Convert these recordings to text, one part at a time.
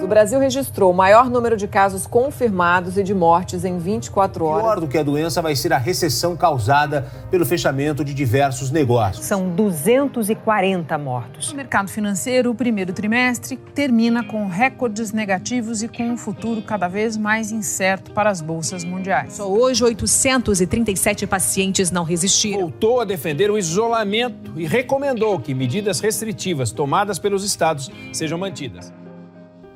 O Brasil registrou o maior número de casos confirmados e de mortes em 24 horas. Pior do que a doença vai ser a recessão causada pelo fechamento de diversos negócios. São 240 mortos. No mercado financeiro, o primeiro trimestre termina com recordes negativos e com um futuro cada vez mais incerto para as bolsas mundiais. Só hoje, 837 pacientes não resistiram. Voltou a defender o isolamento e recomendou que medidas restritivas tomadas pelos estados sejam mantidas.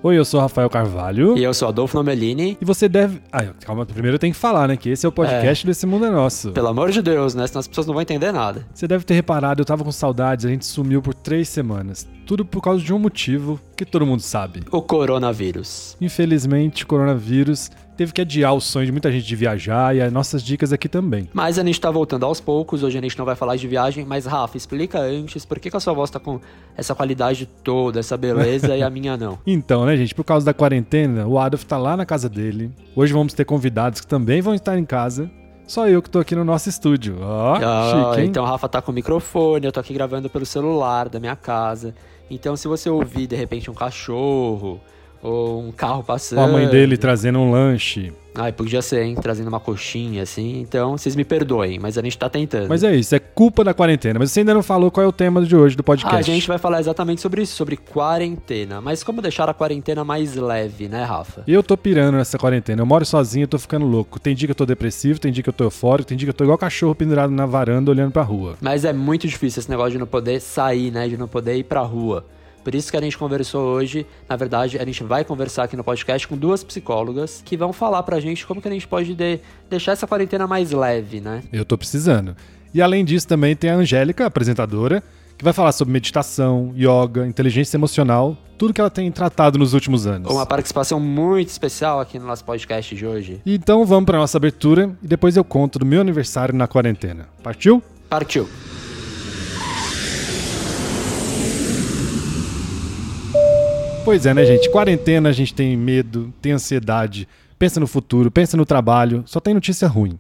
Oi, eu sou Rafael Carvalho. E eu sou Adolfo Nomelini. E você deve. Ah, calma, primeiro eu tenho que falar, né? Que esse é o podcast é. desse mundo é nosso. Pelo amor de Deus, né? Senão as pessoas não vão entender nada. Você deve ter reparado, eu tava com saudades, a gente sumiu por três semanas. Tudo por causa de um motivo que todo mundo sabe: o coronavírus. Infelizmente, o coronavírus teve que adiar o sonho de muita gente de viajar e as nossas dicas aqui também. Mas a gente tá voltando aos poucos, hoje a gente não vai falar de viagem, mas Rafa, explica antes por que, que a sua voz tá com essa qualidade toda, essa beleza e a minha não. Então, né, gente, por causa da quarentena, o Adolf tá lá na casa dele. Hoje vamos ter convidados que também vão estar em casa. Só eu que tô aqui no nosso estúdio. Ó, oh, chique, hein? Então o Rafa tá com o microfone, eu tô aqui gravando pelo celular da minha casa. Então se você ouvir de repente um cachorro, ou um carro passando. a mãe dele trazendo um lanche. Ai, podia ser, hein? Trazendo uma coxinha, assim. Então, vocês me perdoem, mas a gente tá tentando. Mas é isso, é culpa da quarentena. Mas você ainda não falou qual é o tema de hoje do podcast. Ah, a gente vai falar exatamente sobre isso, sobre quarentena. Mas como deixar a quarentena mais leve, né, Rafa? Eu tô pirando nessa quarentena. Eu moro sozinho, eu tô ficando louco. Tem dia que eu tô depressivo, tem dia que eu tô eufórico, tem dia que eu tô igual cachorro pendurado na varanda olhando pra rua. Mas é muito difícil esse negócio de não poder sair, né? De não poder ir pra rua. Por isso que a gente conversou hoje, na verdade, a gente vai conversar aqui no podcast com duas psicólogas que vão falar pra gente como que a gente pode de, deixar essa quarentena mais leve, né? Eu tô precisando. E além disso, também tem a Angélica, apresentadora, que vai falar sobre meditação, yoga, inteligência emocional, tudo que ela tem tratado nos últimos anos. Uma participação muito especial aqui no nosso podcast de hoje. Então vamos para nossa abertura e depois eu conto do meu aniversário na quarentena. Partiu? Partiu. Pois é, né, gente? Quarentena, a gente tem medo, tem ansiedade, pensa no futuro, pensa no trabalho, só tem notícia ruim.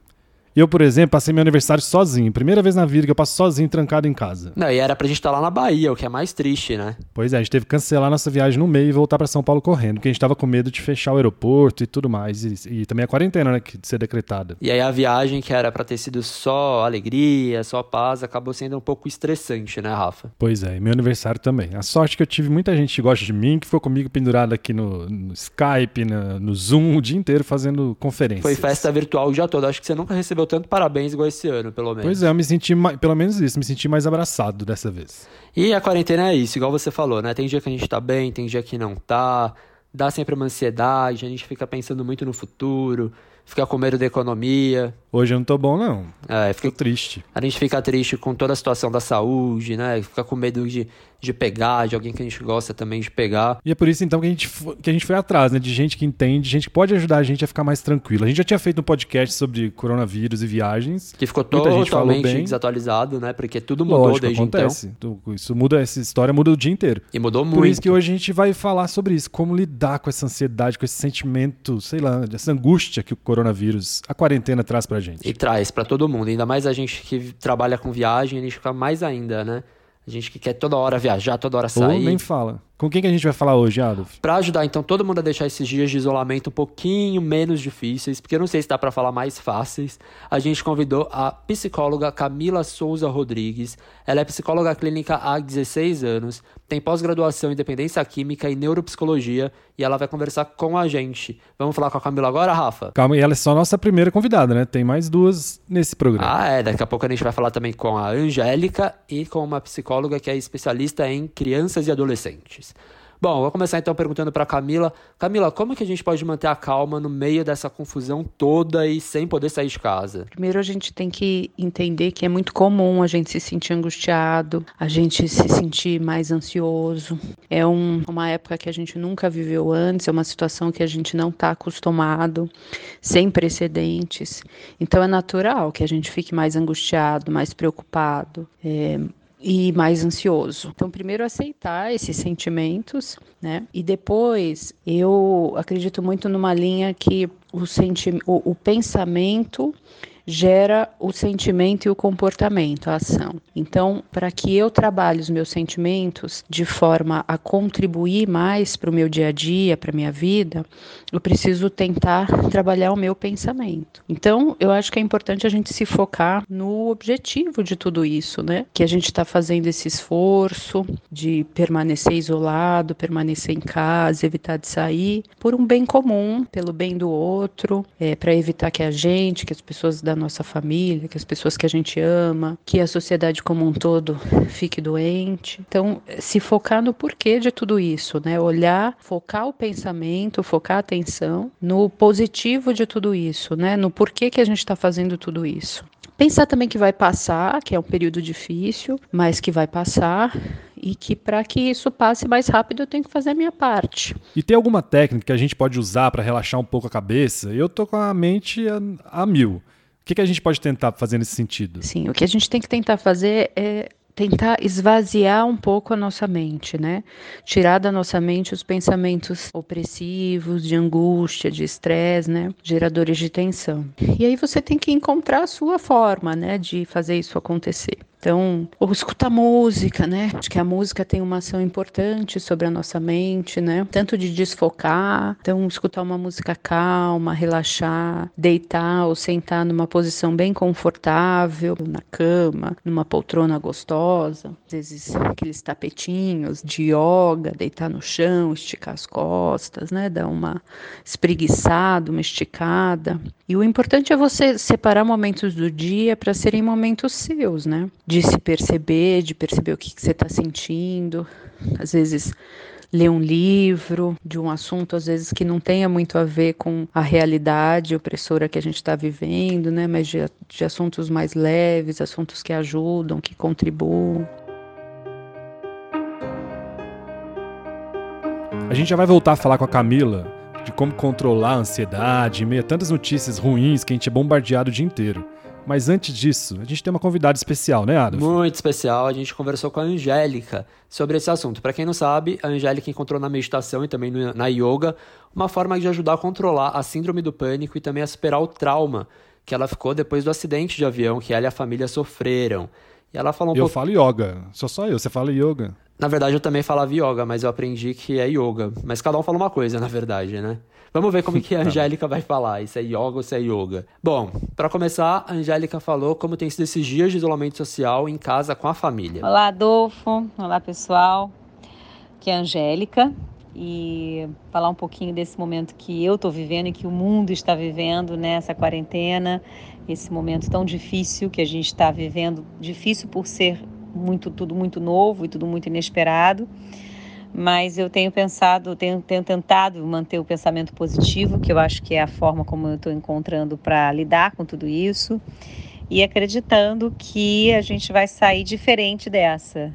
Eu, por exemplo, passei meu aniversário sozinho. Primeira vez na vida que eu passo sozinho, trancado em casa. Não, e era pra gente estar tá lá na Bahia, o que é mais triste, né? Pois é, a gente teve que cancelar nossa viagem no meio e voltar para São Paulo correndo, porque a gente tava com medo de fechar o aeroporto e tudo mais. E, e também a quarentena, né, que de ser decretada. E aí a viagem, que era pra ter sido só alegria, só paz, acabou sendo um pouco estressante, né, Rafa? Pois é, e meu aniversário também. A sorte que eu tive muita gente que gosta de mim, que ficou comigo pendurado aqui no, no Skype, no, no Zoom, o dia inteiro fazendo conferências. Foi festa virtual o dia todo. Acho que você nunca recebeu tanto parabéns igual esse ano, pelo menos. Pois é, eu me senti, pelo menos isso, me senti mais abraçado dessa vez. E a quarentena é isso, igual você falou, né? Tem dia que a gente tá bem, tem dia que não tá. Dá sempre uma ansiedade, a gente fica pensando muito no futuro, fica com medo da economia. Hoje eu não tô bom, não. É, fica triste. A gente fica triste com toda a situação da saúde, né? Fica com medo de, de pegar, de alguém que a gente gosta também de pegar. E é por isso, então, que a gente, que a gente foi atrás, né? De gente que entende, gente que pode ajudar a gente a ficar mais tranquilo. A gente já tinha feito um podcast sobre coronavírus e viagens. Que ficou totalmente desatualizado, né? Porque tudo mudou Lógico, desde acontece. então. Isso muda, essa história muda o dia inteiro. E mudou muito. Por isso que hoje a gente vai falar sobre isso. Como lidar com essa ansiedade, com esse sentimento, sei lá, essa angústia que o coronavírus, a quarentena traz pra gente. E traz pra para todo mundo. Ainda mais a gente que trabalha com viagem, a gente fica mais ainda, né? A gente que quer toda hora viajar, toda hora sair. Ou nem fala. Com quem que a gente vai falar hoje, Adolf? Para ajudar então todo mundo a deixar esses dias de isolamento um pouquinho menos difíceis, porque eu não sei se dá para falar mais fáceis, a gente convidou a psicóloga Camila Souza Rodrigues. Ela é psicóloga clínica há 16 anos, tem pós-graduação em dependência química e neuropsicologia e ela vai conversar com a gente. Vamos falar com a Camila agora, Rafa? Calma, e ela é só a nossa primeira convidada, né? Tem mais duas nesse programa. Ah, é. Daqui a pouco a gente vai falar também com a Angélica e com uma psicóloga que é especialista em crianças e adolescentes. Bom, vou começar então perguntando para Camila. Camila, como que a gente pode manter a calma no meio dessa confusão toda e sem poder sair de casa? Primeiro a gente tem que entender que é muito comum a gente se sentir angustiado, a gente se sentir mais ansioso. É um, uma época que a gente nunca viveu antes, é uma situação que a gente não está acostumado, sem precedentes. Então é natural que a gente fique mais angustiado, mais preocupado. É, e mais ansioso. Então, primeiro aceitar esses sentimentos, né? E depois eu acredito muito numa linha que o, senti o, o pensamento gera o sentimento e o comportamento, a ação. Então, para que eu trabalhe os meus sentimentos de forma a contribuir mais para o meu dia a dia, para minha vida, eu preciso tentar trabalhar o meu pensamento. Então, eu acho que é importante a gente se focar no objetivo de tudo isso, né? Que a gente está fazendo esse esforço de permanecer isolado, permanecer em casa, evitar de sair, por um bem comum, pelo bem do outro, é, para evitar que a gente, que as pessoas da nossa família, que as pessoas que a gente ama, que a sociedade como um todo fique doente. Então, se focar no porquê de tudo isso, né? Olhar, focar o pensamento, focar a atenção no positivo de tudo isso, né? No porquê que a gente está fazendo tudo isso. Pensar também que vai passar, que é um período difícil, mas que vai passar e que para que isso passe mais rápido eu tenho que fazer a minha parte. E tem alguma técnica que a gente pode usar para relaxar um pouco a cabeça? Eu tô com a mente a, a mil. O que, que a gente pode tentar fazer nesse sentido? Sim, o que a gente tem que tentar fazer é tentar esvaziar um pouco a nossa mente, né? Tirar da nossa mente os pensamentos opressivos, de angústia, de estresse, né? Geradores de tensão. E aí você tem que encontrar a sua forma, né, de fazer isso acontecer. Então, ou escutar música, né? Acho que a música tem uma ação importante sobre a nossa mente, né? Tanto de desfocar, então escutar uma música calma, relaxar, deitar ou sentar numa posição bem confortável, na cama, numa poltrona gostosa, às vezes aqueles tapetinhos de yoga, deitar no chão, esticar as costas, né? Dar uma espreguiçada, uma esticada. E o importante é você separar momentos do dia para serem momentos seus, né? De se perceber, de perceber o que, que você está sentindo. Às vezes, ler um livro de um assunto, às vezes, que não tenha muito a ver com a realidade opressora que a gente está vivendo, né? mas de, de assuntos mais leves, assuntos que ajudam, que contribuam. A gente já vai voltar a falar com a Camila de como controlar a ansiedade meio tantas notícias ruins que a gente é bombardeado o dia inteiro. Mas antes disso, a gente tem uma convidada especial, né, Adolfo? Muito especial. A gente conversou com a Angélica sobre esse assunto. Para quem não sabe, a Angélica encontrou na meditação e também na yoga uma forma de ajudar a controlar a síndrome do pânico e também a superar o trauma que ela ficou depois do acidente de avião que ela e a família sofreram. E ela falou um Eu pouco... falo yoga. Sou só eu, você fala yoga. Na verdade, eu também falava yoga, mas eu aprendi que é yoga. Mas cada um fala uma coisa, na verdade, né? Vamos ver como que a tá Angélica vai falar, se é yoga ou se é yoga. Bom, para começar, a Angélica falou como tem sido esses dias de isolamento social em casa com a família. Olá, Adolfo. Olá, pessoal. Aqui é a Angélica e falar um pouquinho desse momento que eu estou vivendo e que o mundo está vivendo nessa quarentena, esse momento tão difícil que a gente está vivendo, difícil por ser muito tudo muito novo e tudo muito inesperado mas eu tenho pensado, tenho, tenho tentado manter o pensamento positivo, que eu acho que é a forma como eu estou encontrando para lidar com tudo isso, e acreditando que a gente vai sair diferente dessa.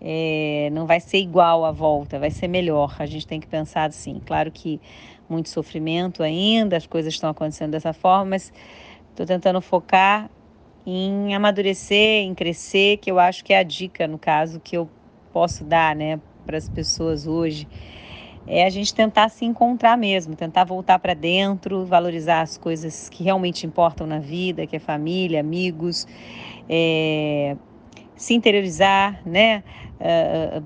É, não vai ser igual a volta, vai ser melhor. A gente tem que pensar assim. Claro que muito sofrimento ainda, as coisas estão acontecendo dessa forma, mas estou tentando focar em amadurecer, em crescer, que eu acho que é a dica, no caso, que eu posso dar, né, para as pessoas hoje é a gente tentar se encontrar mesmo, tentar voltar para dentro, valorizar as coisas que realmente importam na vida, que é família, amigos, é, se interiorizar, né? Uh,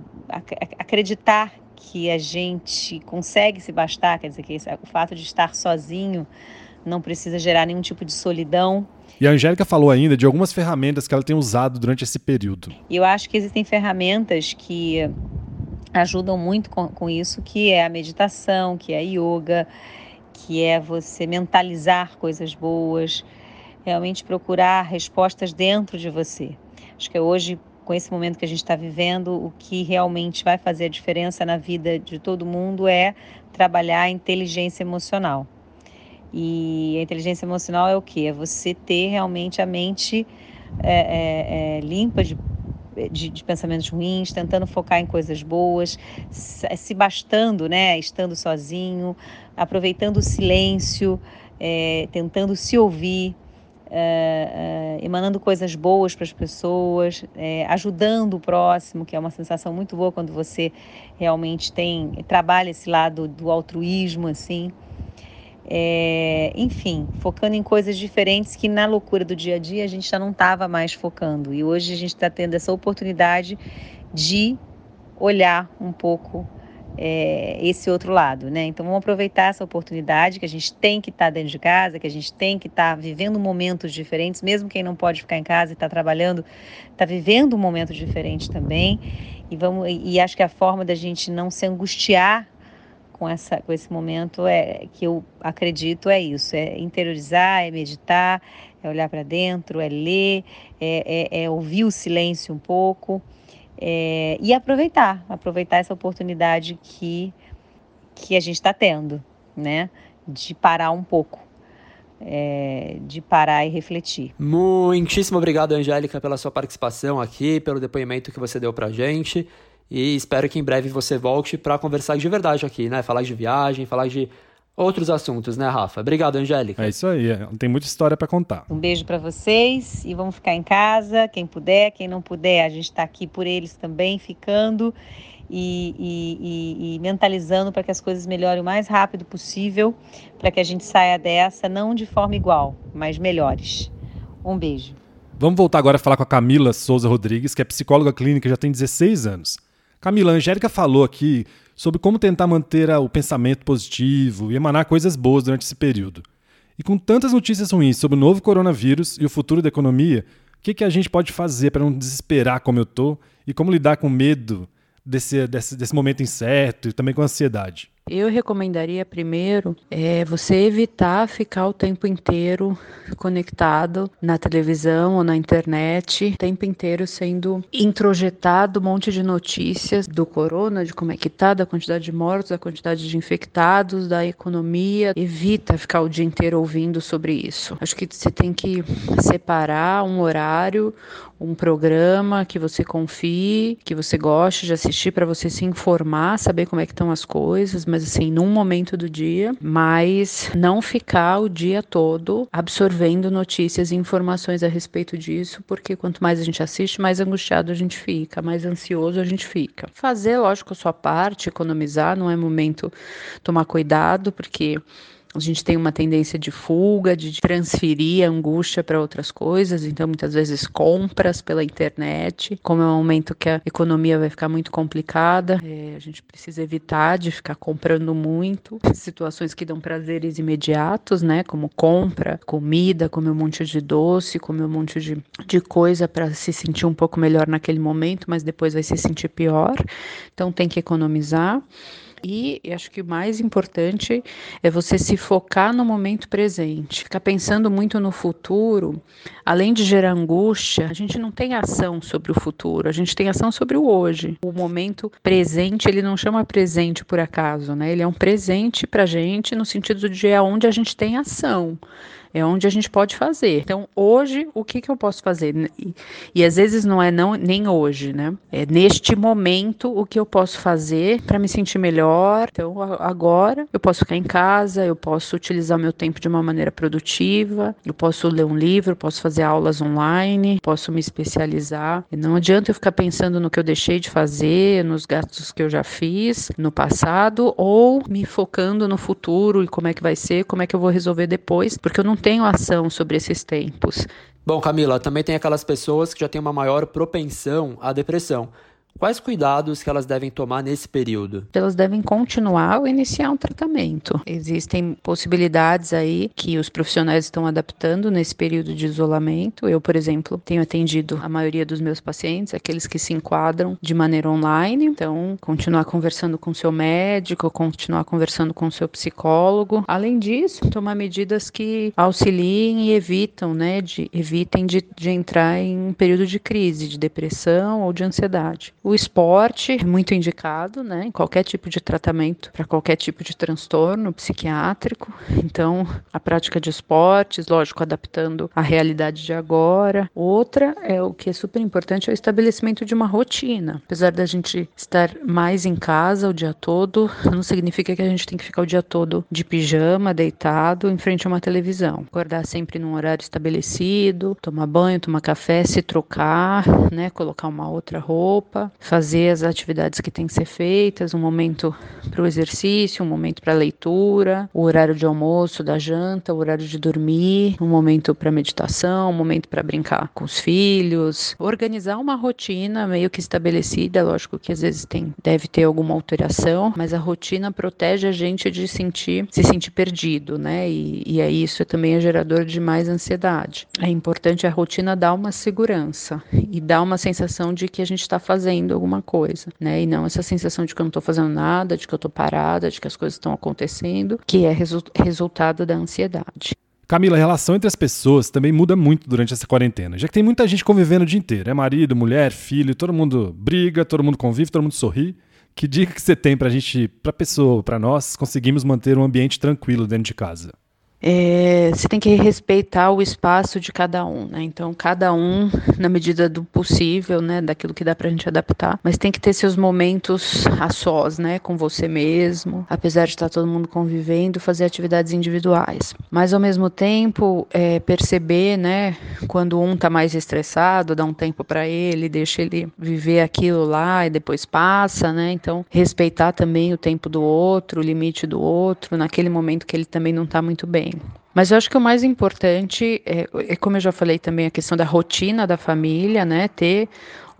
acreditar que a gente consegue se bastar, quer dizer, que o fato de estar sozinho não precisa gerar nenhum tipo de solidão. E a Angélica falou ainda de algumas ferramentas que ela tem usado durante esse período. Eu acho que existem ferramentas que ajudam muito com, com isso, que é a meditação, que é a yoga, que é você mentalizar coisas boas, realmente procurar respostas dentro de você. Acho que hoje, com esse momento que a gente está vivendo, o que realmente vai fazer a diferença na vida de todo mundo é trabalhar a inteligência emocional. E a inteligência emocional é o que? É você ter realmente a mente é, é, é, limpa de de, de, pensamentos ruins, tentando focar em coisas boas, se bastando, né? Estando sozinho, aproveitando o silêncio, é, tentando se ouvir. É, é, emanando coisas boas para as pessoas, é, ajudando o próximo, que é uma sensação muito boa quando você realmente tem trabalha esse lado do altruísmo assim. É, enfim, focando em coisas diferentes que na loucura do dia a dia a gente já não estava mais focando. E hoje a gente está tendo essa oportunidade de olhar um pouco é, esse outro lado, né? Então vamos aproveitar essa oportunidade que a gente tem que estar tá dentro de casa, que a gente tem que estar tá vivendo momentos diferentes, mesmo quem não pode ficar em casa e está trabalhando, está vivendo um momento diferente também. E vamos e acho que a forma da gente não se angustiar com, essa, com esse momento é que eu acredito é isso: é interiorizar, é meditar, é olhar para dentro, é ler, é, é, é, ouvir o silêncio um pouco é, e aproveitar, aproveitar essa oportunidade que, que a gente está tendo, né? De parar um pouco. É, de parar e refletir. Muitíssimo obrigado, Angélica, pela sua participação aqui, pelo depoimento que você deu pra gente. E espero que em breve você volte para conversar de verdade aqui, né? Falar de viagem, falar de outros assuntos, né, Rafa? Obrigado, Angélica. É isso aí, tem muita história para contar. Um beijo para vocês e vamos ficar em casa, quem puder, quem não puder, a gente está aqui por eles também, ficando e, e, e, e mentalizando para que as coisas melhorem o mais rápido possível, para que a gente saia dessa não de forma igual, mas melhores. Um beijo. Vamos voltar agora a falar com a Camila Souza Rodrigues, que é psicóloga clínica já tem 16 anos. Camila, a Angélica falou aqui sobre como tentar manter o pensamento positivo e emanar coisas boas durante esse período. E com tantas notícias ruins sobre o novo coronavírus e o futuro da economia, o que, que a gente pode fazer para não desesperar como eu tô e como lidar com medo desse, desse, desse momento incerto e também com ansiedade? Eu recomendaria primeiro é, você evitar ficar o tempo inteiro conectado na televisão ou na internet, o tempo inteiro sendo introjetado um monte de notícias do corona, de como é que tá, da quantidade de mortos, da quantidade de infectados, da economia. Evita ficar o dia inteiro ouvindo sobre isso. Acho que você tem que separar um horário, um programa que você confie, que você goste de assistir para você se informar, saber como é que estão as coisas, mas assim, num momento do dia, mas não ficar o dia todo absorvendo notícias e informações a respeito disso, porque quanto mais a gente assiste, mais angustiado a gente fica, mais ansioso a gente fica. Fazer, lógico, a sua parte, economizar, não é momento tomar cuidado, porque a gente tem uma tendência de fuga, de transferir a angústia para outras coisas, então muitas vezes compras pela internet. Como é um momento que a economia vai ficar muito complicada, é, a gente precisa evitar de ficar comprando muito. Situações que dão prazeres imediatos, né? Como compra, comida, comer um monte de doce, comer um monte de, de coisa para se sentir um pouco melhor naquele momento, mas depois vai se sentir pior. Então tem que economizar. E acho que o mais importante é você se focar no momento presente. Ficar pensando muito no futuro, além de gerar angústia, a gente não tem ação sobre o futuro, a gente tem ação sobre o hoje. O momento presente, ele não chama presente por acaso, né? Ele é um presente pra gente no sentido de é onde a gente tem ação é onde a gente pode fazer. Então, hoje, o que, que eu posso fazer? E, e às vezes não é não, nem hoje, né? É neste momento o que eu posso fazer para me sentir melhor. Então, agora eu posso ficar em casa, eu posso utilizar meu tempo de uma maneira produtiva, eu posso ler um livro, posso fazer aulas online, posso me especializar. Não adianta eu ficar pensando no que eu deixei de fazer, nos gastos que eu já fiz no passado, ou me focando no futuro e como é que vai ser, como é que eu vou resolver depois, porque eu não tenho ação sobre esses tempos. Bom, Camila, também tem aquelas pessoas que já têm uma maior propensão à depressão. Quais cuidados que elas devem tomar nesse período? Elas devem continuar ou iniciar um tratamento. Existem possibilidades aí que os profissionais estão adaptando nesse período de isolamento. Eu, por exemplo, tenho atendido a maioria dos meus pacientes, aqueles que se enquadram de maneira online. Então, continuar conversando com seu médico, continuar conversando com seu psicólogo. Além disso, tomar medidas que auxiliem e evitam, né, de, evitem de, de entrar em um período de crise, de depressão ou de ansiedade. Esporte é muito indicado, né, em qualquer tipo de tratamento para qualquer tipo de transtorno psiquiátrico. Então, a prática de esportes, lógico, adaptando à realidade de agora. Outra é o que é super importante é o estabelecimento de uma rotina. Apesar da gente estar mais em casa o dia todo, não significa que a gente tem que ficar o dia todo de pijama, deitado, em frente a uma televisão. Acordar sempre num horário estabelecido, tomar banho, tomar café, se trocar, né, colocar uma outra roupa fazer as atividades que têm que ser feitas, um momento para o exercício, um momento para leitura, o horário de almoço, da janta, o horário de dormir, um momento para meditação, um momento para brincar com os filhos, organizar uma rotina meio que estabelecida, lógico que às vezes tem deve ter alguma alteração, mas a rotina protege a gente de sentir se sentir perdido, né? E, e aí isso também é gerador de mais ansiedade. É importante a rotina dar uma segurança e dar uma sensação de que a gente está fazendo alguma coisa, né? E não essa sensação de que eu não estou fazendo nada, de que eu estou parada, de que as coisas estão acontecendo, que é resu resultado da ansiedade. Camila, a relação entre as pessoas também muda muito durante essa quarentena, já que tem muita gente convivendo o dia inteiro. É marido, mulher, filho, todo mundo briga, todo mundo convive, todo mundo sorri. Que dica que você tem pra gente, pra pessoa, pra nós, conseguimos manter um ambiente tranquilo dentro de casa? É, você tem que respeitar o espaço de cada um, né? Então, cada um, na medida do possível, né? Daquilo que dá pra gente adaptar, mas tem que ter seus momentos a sós, né? Com você mesmo, apesar de estar todo mundo convivendo, fazer atividades individuais. Mas, ao mesmo tempo, é, perceber, né? Quando um tá mais estressado, dá um tempo para ele, deixa ele viver aquilo lá e depois passa, né? Então, respeitar também o tempo do outro, o limite do outro, naquele momento que ele também não tá muito bem. Mas eu acho que o mais importante é, é, como eu já falei também, a questão da rotina da família, né? Ter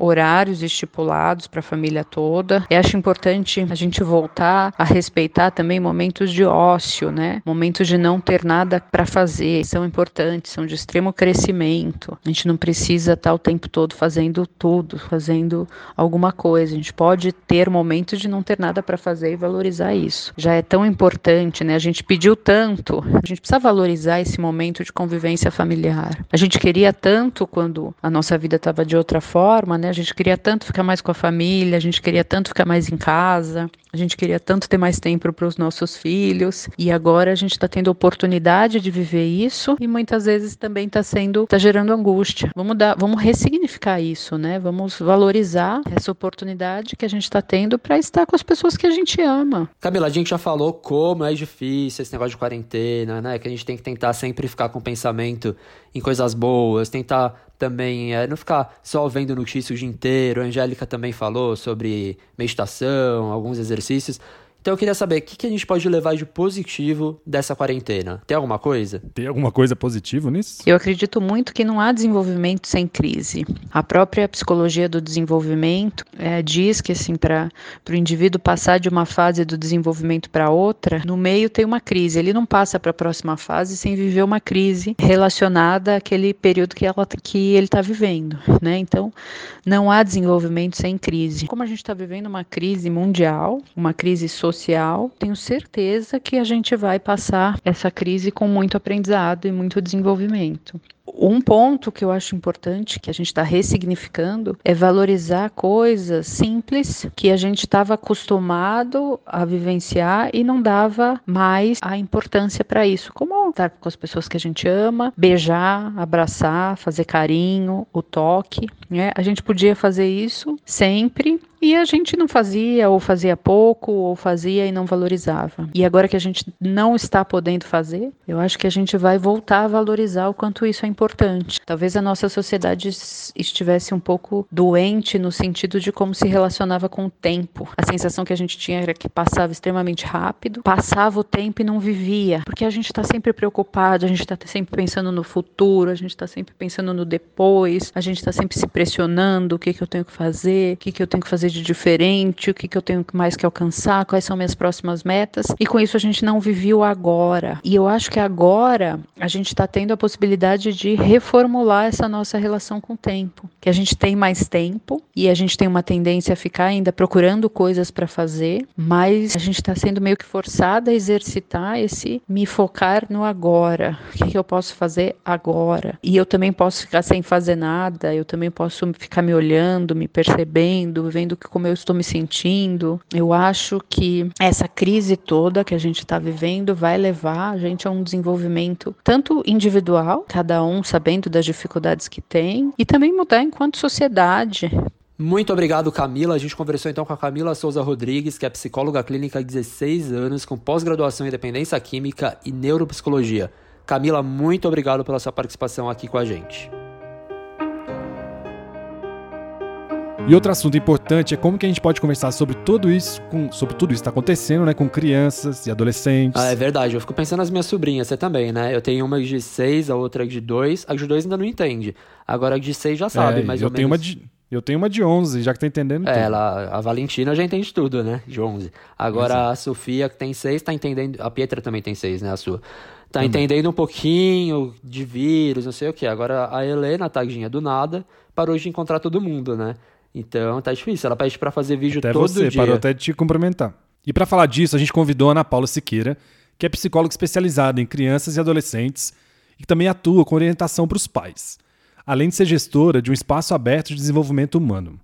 horários estipulados para a família toda. Eu acho importante a gente voltar a respeitar também momentos de ócio, né? Momentos de não ter nada para fazer. São importantes, são de extremo crescimento. A gente não precisa estar o tempo todo fazendo tudo, fazendo alguma coisa. A gente pode ter momentos de não ter nada para fazer e valorizar isso. Já é tão importante, né? A gente pediu tanto, a gente precisa valorizar esse momento de convivência familiar. A gente queria tanto quando a nossa vida estava de outra forma, né? A gente queria tanto ficar mais com a família, a gente queria tanto ficar mais em casa, a gente queria tanto ter mais tempo para os nossos filhos. E agora a gente está tendo oportunidade de viver isso e muitas vezes também está sendo, está gerando angústia. Vamos dar, vamos ressignificar isso, né? Vamos valorizar essa oportunidade que a gente está tendo para estar com as pessoas que a gente ama. Camila, a gente já falou como é difícil esse negócio de quarentena, né? Que a gente tem que tentar sempre ficar com o pensamento em coisas boas, tentar também é, não ficar só vendo notícias o dia inteiro. A Angélica também falou sobre meditação, alguns exercícios. ejercícios. Então eu queria saber o que, que a gente pode levar de positivo dessa quarentena. Tem alguma coisa? Tem alguma coisa positiva nisso? Eu acredito muito que não há desenvolvimento sem crise. A própria psicologia do desenvolvimento é, diz que assim para o indivíduo passar de uma fase do desenvolvimento para outra, no meio tem uma crise. Ele não passa para a próxima fase sem viver uma crise relacionada àquele período que, ela, que ele está vivendo, né? Então não há desenvolvimento sem crise. Como a gente está vivendo uma crise mundial, uma crise social social, tenho certeza que a gente vai passar essa crise com muito aprendizado e muito desenvolvimento. Um ponto que eu acho importante que a gente está ressignificando é valorizar coisas simples que a gente estava acostumado a vivenciar e não dava mais a importância para isso, como estar com as pessoas que a gente ama, beijar, abraçar, fazer carinho, o toque. Né? A gente podia fazer isso sempre e a gente não fazia, ou fazia pouco, ou fazia e não valorizava. E agora que a gente não está podendo fazer, eu acho que a gente vai voltar a valorizar o quanto isso é importante. Talvez a nossa sociedade estivesse um pouco doente no sentido de como se relacionava com o tempo. A sensação que a gente tinha era que passava extremamente rápido, passava o tempo e não vivia, porque a gente está sempre preocupado, a gente está sempre pensando no futuro, a gente está sempre pensando no depois, a gente está sempre se pressionando: o que, que eu tenho que fazer, o que, que eu tenho que fazer de diferente, o que, que eu tenho mais que alcançar, quais são minhas próximas metas. E com isso a gente não viveu agora. E eu acho que agora a gente está tendo a possibilidade de reformular essa nossa relação com o tempo. Que a gente tem mais tempo e a gente tem uma tendência a ficar ainda procurando coisas para fazer, mas a gente está sendo meio que forçada a exercitar esse me focar no agora. O que, que eu posso fazer agora? E eu também posso ficar sem fazer nada, eu também posso ficar me olhando, me percebendo, vendo como eu estou me sentindo. Eu acho que essa crise toda que a gente está vivendo vai levar a gente a um desenvolvimento tanto individual, cada um sabendo das dificuldades que tem, e também mudar enquanto sociedade. Muito obrigado, Camila. A gente conversou então com a Camila Souza Rodrigues, que é psicóloga clínica há 16 anos, com pós-graduação em dependência química e neuropsicologia. Camila, muito obrigado pela sua participação aqui com a gente. E outro assunto importante é como que a gente pode conversar sobre tudo isso, com, sobre tudo isso que está acontecendo, né, com crianças e adolescentes. Ah, é verdade. Eu fico pensando nas minhas sobrinhas, você também, né? Eu tenho uma de seis, a outra de dois. A de dois ainda não entende. Agora a de seis já sabe, é, mais eu ou tenho menos. Uma de, eu tenho uma de 11, já que tá entendendo É, tudo. ela, a Valentina já entende tudo, né? De 11. Agora a Sofia, que tem seis, tá entendendo. A Pietra também tem seis, né? A sua. Tá entendendo um pouquinho de vírus, não sei o que. Agora a Helena, tadinha, do nada, parou de encontrar todo mundo, né? Então tá difícil. Ela pede pra fazer vídeo Até todo você, dia. parou até de te cumprimentar. E para falar disso, a gente convidou a Ana Paula Siqueira, que é psicóloga especializada em crianças e adolescentes e que também atua com orientação para os pais, além de ser gestora de um espaço aberto de desenvolvimento humano.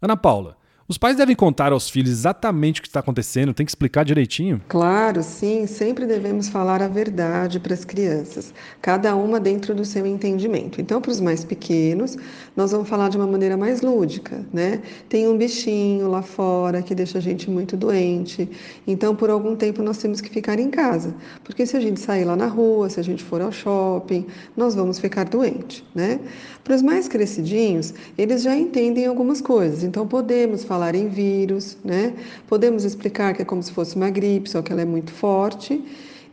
Ana Paula, os pais devem contar aos filhos exatamente o que está acontecendo, tem que explicar direitinho? Claro, sim, sempre devemos falar a verdade para as crianças, cada uma dentro do seu entendimento. Então, para os mais pequenos, nós vamos falar de uma maneira mais lúdica, né? Tem um bichinho lá fora que deixa a gente muito doente, então por algum tempo nós temos que ficar em casa, porque se a gente sair lá na rua, se a gente for ao shopping, nós vamos ficar doente, né? Para os mais crescidinhos, eles já entendem algumas coisas, então podemos falar em vírus, né? Podemos explicar que é como se fosse uma gripe, só que ela é muito forte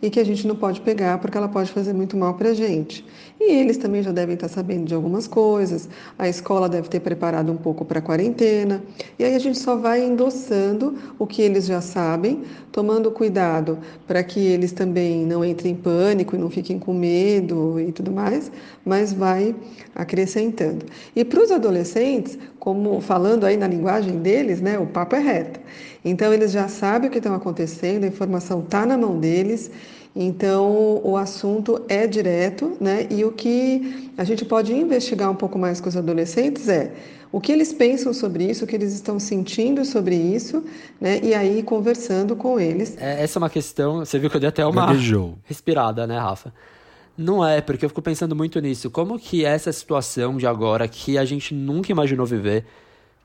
e que a gente não pode pegar porque ela pode fazer muito mal para a gente. E eles também já devem estar sabendo de algumas coisas, a escola deve ter preparado um pouco para a quarentena, e aí a gente só vai endossando o que eles já sabem, tomando cuidado para que eles também não entrem em pânico e não fiquem com medo e tudo mais, mas vai acrescentando. E para os adolescentes, como falando aí na linguagem deles, né, o papo é reto. Então eles já sabem o que está acontecendo, a informação está na mão deles. Então, o assunto é direto, né? E o que a gente pode investigar um pouco mais com os adolescentes é o que eles pensam sobre isso, o que eles estão sentindo sobre isso, né? E aí conversando com eles. É, essa é uma questão. Você viu que eu dei até uma Gaguejou. respirada, né, Rafa? Não é, porque eu fico pensando muito nisso. Como que essa situação de agora, que a gente nunca imaginou viver,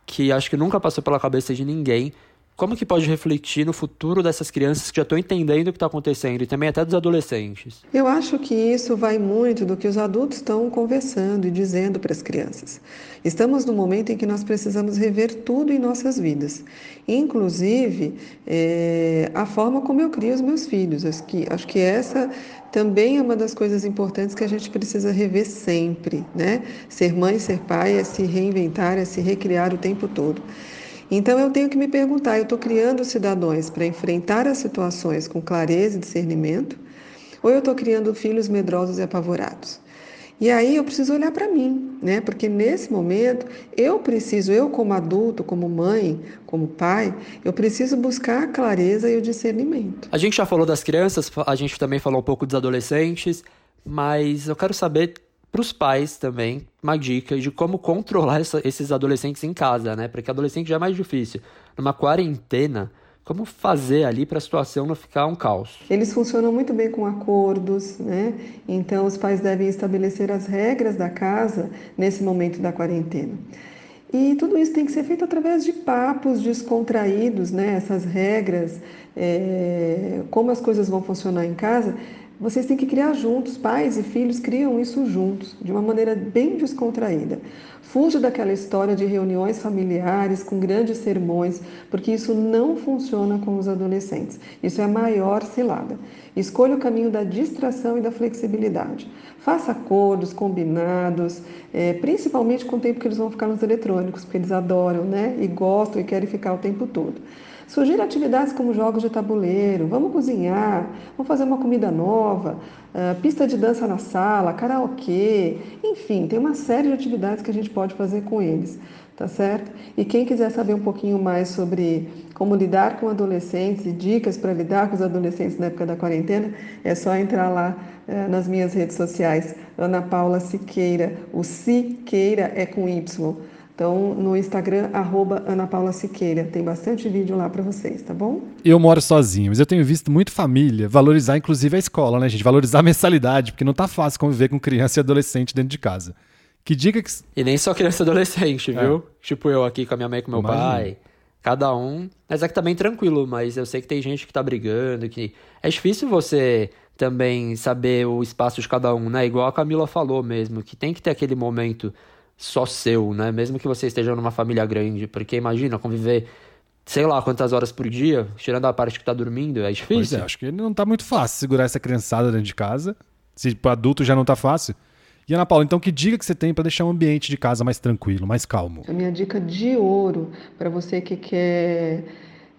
que acho que nunca passou pela cabeça de ninguém, como que pode refletir no futuro dessas crianças que já estão entendendo o que está acontecendo e também até dos adolescentes? Eu acho que isso vai muito do que os adultos estão conversando e dizendo para as crianças. Estamos no momento em que nós precisamos rever tudo em nossas vidas, inclusive é, a forma como eu crio os meus filhos. Acho que, acho que essa também é uma das coisas importantes que a gente precisa rever sempre, né? Ser mãe, ser pai é se reinventar, é se recriar o tempo todo. Então eu tenho que me perguntar: eu estou criando cidadãos para enfrentar as situações com clareza e discernimento, ou eu estou criando filhos medrosos e apavorados? E aí eu preciso olhar para mim, né? Porque nesse momento eu preciso, eu como adulto, como mãe, como pai, eu preciso buscar a clareza e o discernimento. A gente já falou das crianças, a gente também falou um pouco dos adolescentes, mas eu quero saber para os pais também uma dica de como controlar essa, esses adolescentes em casa, né? Porque adolescente já é mais difícil. Numa quarentena, como fazer ali para a situação não ficar um caos? Eles funcionam muito bem com acordos, né? Então os pais devem estabelecer as regras da casa nesse momento da quarentena. E tudo isso tem que ser feito através de papos descontraídos, né? Essas regras, é, como as coisas vão funcionar em casa, vocês têm que criar juntos, pais e filhos criam isso juntos, de uma maneira bem descontraída. Fuja daquela história de reuniões familiares com grandes sermões, porque isso não funciona com os adolescentes. Isso é a maior cilada. Escolha o caminho da distração e da flexibilidade. Faça acordos combinados, é, principalmente com o tempo que eles vão ficar nos eletrônicos, porque eles adoram, né? E gostam e querem ficar o tempo todo. Sugira atividades como jogos de tabuleiro, vamos cozinhar, vamos fazer uma comida nova, uh, pista de dança na sala, karaokê, enfim, tem uma série de atividades que a gente pode fazer com eles, tá certo? E quem quiser saber um pouquinho mais sobre como lidar com adolescentes e dicas para lidar com os adolescentes na época da quarentena, é só entrar lá uh, nas minhas redes sociais, Ana Paula Siqueira, o Siqueira é com Y. Então, no Instagram, arroba Ana Paula Siqueira. Tem bastante vídeo lá para vocês, tá bom? Eu moro sozinho, mas eu tenho visto muito família valorizar, inclusive, a escola, né, gente? Valorizar a mensalidade, porque não tá fácil conviver com criança e adolescente dentro de casa. Que dica que. E nem só criança e adolescente, viu? É. Tipo eu aqui com a minha mãe e com meu Imagina. pai. Cada um. Mas é que tá bem tranquilo, mas eu sei que tem gente que tá brigando, que. É difícil você também saber o espaço de cada um, né? Igual a Camila falou mesmo, que tem que ter aquele momento só seu, né? Mesmo que você esteja numa família grande, porque imagina conviver sei lá quantas horas por dia, tirando a parte que tá dormindo, é difícil. Pois é, acho que não tá muito fácil segurar essa criançada dentro de casa. Se para adulto já não tá fácil. E Ana Paula, então que dica que você tem para deixar o ambiente de casa mais tranquilo, mais calmo? A minha dica de ouro para você que quer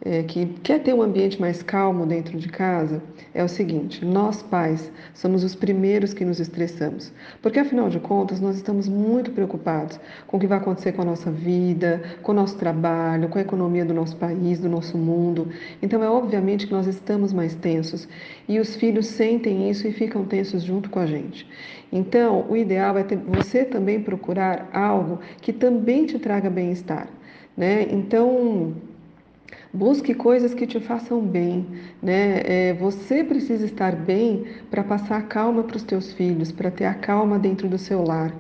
é, que quer ter um ambiente mais calmo dentro de casa é o seguinte: nós pais somos os primeiros que nos estressamos, porque afinal de contas nós estamos muito preocupados com o que vai acontecer com a nossa vida, com o nosso trabalho, com a economia do nosso país, do nosso mundo. Então é obviamente que nós estamos mais tensos e os filhos sentem isso e ficam tensos junto com a gente. Então o ideal é ter, você também procurar algo que também te traga bem-estar, né? Então Busque coisas que te façam bem, né? É, você precisa estar bem para passar calma para os teus filhos, para ter a calma dentro do seu lar.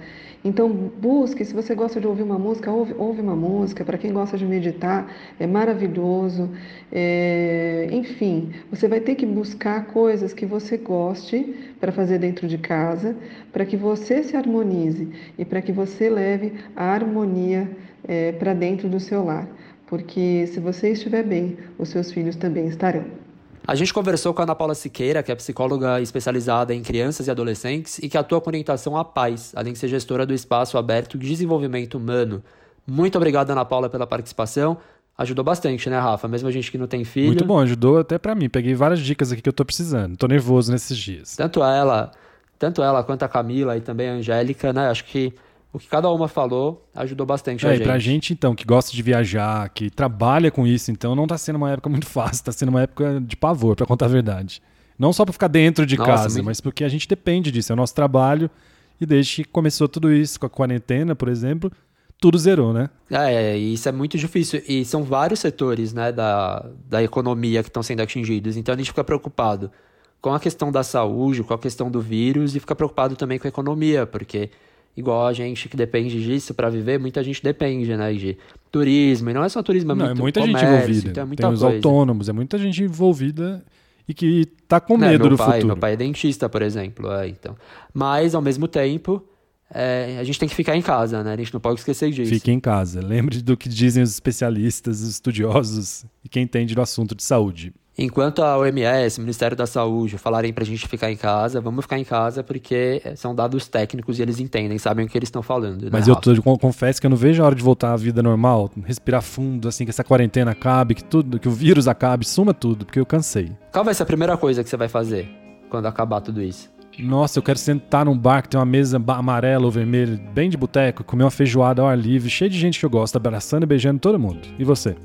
Então busque, se você gosta de ouvir uma música, ouve, ouve uma música. Para quem gosta de meditar, é maravilhoso. É, enfim, você vai ter que buscar coisas que você goste para fazer dentro de casa, para que você se harmonize e para que você leve a harmonia é, para dentro do seu lar porque se você estiver bem, os seus filhos também estarão. A gente conversou com a Ana Paula Siqueira, que é psicóloga especializada em crianças e adolescentes e que atua com orientação à paz, além de ser gestora do Espaço Aberto de Desenvolvimento Humano. Muito obrigado, Ana Paula, pela participação. Ajudou bastante, né, Rafa? Mesmo a gente que não tem filho. Muito bom, ajudou até para mim. Peguei várias dicas aqui que eu tô precisando. Tô nervoso nesses dias. Tanto ela, tanto ela quanto a Camila e também a Angélica, né? Acho que o que cada uma falou ajudou bastante é, a gente. E pra gente, então, que gosta de viajar, que trabalha com isso, então não tá sendo uma época muito fácil, tá sendo uma época de pavor, para contar a verdade. Não só para ficar dentro de Nossa, casa, muito... mas porque a gente depende disso, é o nosso trabalho. E desde que começou tudo isso, com a quarentena, por exemplo, tudo zerou, né? É, isso é muito difícil. E são vários setores né, da, da economia que estão sendo atingidos. Então a gente fica preocupado com a questão da saúde, com a questão do vírus e fica preocupado também com a economia, porque igual a gente que depende disso para viver, muita gente depende, né, de turismo, e não é só turismo, é, não, muito é muita comércio, gente envolvida. Então é muita Tem os coisa. autônomos, é muita gente envolvida e que tá com medo do pai, futuro. Meu pai é dentista, por exemplo, é, então. Mas, ao mesmo tempo, é, a gente tem que ficar em casa, né? A gente não pode esquecer disso. Fique em casa. Lembre do que dizem os especialistas, os estudiosos e quem entende do assunto de saúde. Enquanto a OMS, o Ministério da Saúde, falarem pra gente ficar em casa, vamos ficar em casa porque são dados técnicos e eles entendem, sabem o que eles estão falando. né, Mas eu tô, confesso que eu não vejo a hora de voltar à vida normal, respirar fundo, assim, que essa quarentena acabe, que tudo, que o vírus acabe, suma tudo, porque eu cansei. Qual vai ser a primeira coisa que você vai fazer quando acabar tudo isso? Nossa, eu quero sentar num bar que tem uma mesa amarela ou vermelha, bem de boteco, comer uma feijoada ao ar livre, cheio de gente que eu gosto, abraçando e beijando todo mundo. E você?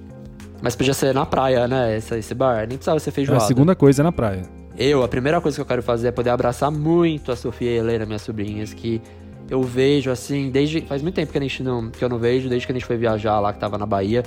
Mas podia ser na praia, né? Esse, esse bar. Nem precisava ser É, feijoada. a segunda coisa é na praia. Eu, a primeira coisa que eu quero fazer é poder abraçar muito a Sofia e a Helena, minhas sobrinhas, que eu vejo assim, desde. Faz muito tempo que, a gente não, que eu não vejo, desde que a gente foi viajar lá, que tava na Bahia.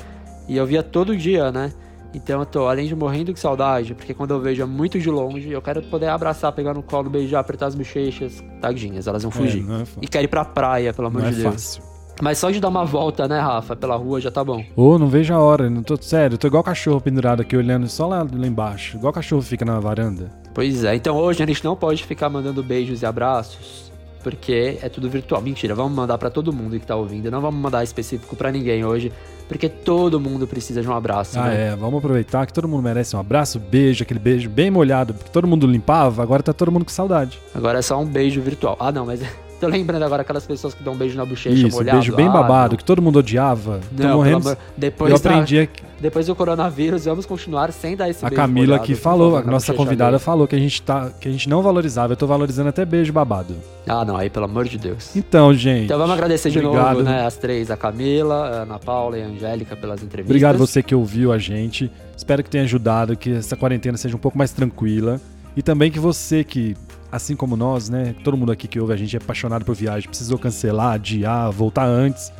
E eu via todo dia, né? Então eu tô, além de morrendo de saudade, porque quando eu vejo é muito de longe, eu quero poder abraçar, pegar no colo, beijar, apertar as bochechas. Tadinhas, elas vão fugir. É, não é fácil. e quero ir pra praia, pelo amor Não é de Deus. fácil. Mas só de dar uma volta, né, Rafa, pela rua já tá bom. Ô, não vejo a hora, não tô sério, eu tô igual cachorro pendurado aqui olhando só lá, lá embaixo, igual cachorro fica na varanda. Pois é, então hoje a gente não pode ficar mandando beijos e abraços, porque é tudo virtual. Mentira, vamos mandar pra todo mundo que tá ouvindo, não vamos mandar específico pra ninguém hoje, porque todo mundo precisa de um abraço, Ah, né? é, vamos aproveitar que todo mundo merece um abraço, beijo, aquele beijo bem molhado, porque todo mundo limpava, agora tá todo mundo com saudade. Agora é só um beijo virtual. Ah, não, mas tô lembrando agora aquelas pessoas que dão um beijo na bochecha Isso, molhado. beijo bem Ah, babado, não. que todo mundo odiava. Não, morrendo. amor- depois eu da- aprendi a- Depois do coronavírus, vamos continuar sem dar esse A beijo Camila molhado, que falou, a nossa convidada falou que a gente tá, que a gente não valorizava. Eu tô valorizando até beijo babado. Ah, não, aí pelo amor de Deus. Então, gente. Então vamos agradecer de obrigado. novo, né, as três, a Camila, a Ana Paula e a Angélica pelas entrevistas. Obrigado você que ouviu a gente. Espero que tenha ajudado, que essa quarentena seja um pouco mais tranquila. E também que você que, assim como nós, né, todo mundo aqui que ouve a gente é apaixonado por viagem, precisou cancelar, adiar, voltar antes.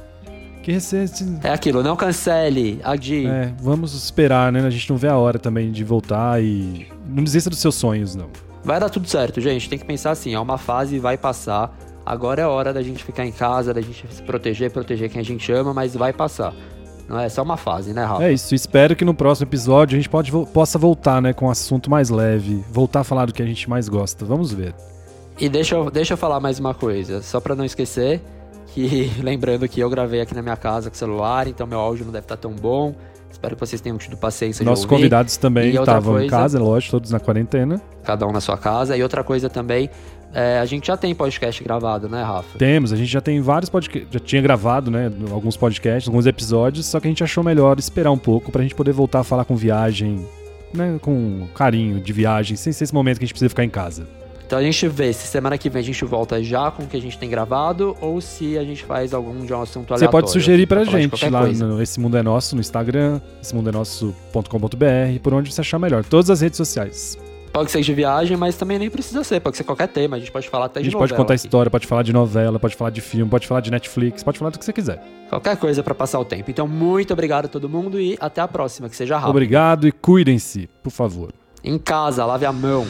Que recesse. É aquilo, não cancele, adie. É, vamos esperar, né? A gente não vê a hora também de voltar e não desista dos seus sonhos, não. Vai dar tudo certo, gente. Tem que pensar assim, é uma fase e vai passar. Agora é hora da gente ficar em casa, da gente se proteger, proteger quem a gente ama, mas vai passar. Não é só uma fase, né, Rafa? É isso, espero que no próximo episódio a gente pode, possa voltar, né, com um assunto mais leve, voltar a falar do que a gente mais gosta. Vamos ver. E deixa eu, deixa eu falar mais uma coisa, só pra não esquecer. Que lembrando que eu gravei aqui na minha casa com o celular, então meu áudio não deve estar tão bom. Espero que vocês tenham tido paciência Nossos de ouvir. convidados também estavam em coisa- casa, lógico, todos na quarentena. Cada um na sua casa. E outra coisa também, é, a gente já tem podcast gravado, né, Rafa? Temos, a gente já tem vários podcasts, já tinha gravado, né, alguns podcasts, alguns episódios, só que a gente achou melhor esperar um pouco pra gente poder voltar a falar com viagem, né, com carinho de viagem, sem ser esse momento que a gente precisa ficar em casa. Então a gente vê se semana que vem a gente volta já com o que a gente tem gravado ou se a gente faz algum de um assunto aleatório. Você pode sugerir pra falar de gente lá coisa. no Esse Mundo é Nosso, no Instagram, esse mundo é nosso.com.br, por onde você achar melhor. Todas as redes sociais. Pode ser de viagem, mas também nem precisa ser, pode ser qualquer tema. A gente pode falar até A de gente pode contar aqui. história, pode falar de novela, pode falar de filme, pode falar de Netflix, pode falar do que você quiser. Qualquer coisa pra passar o tempo. Então, muito obrigado a todo mundo e até a próxima, que seja rápido. Obrigado e cuidem-se, por favor. Em casa, lave a mão.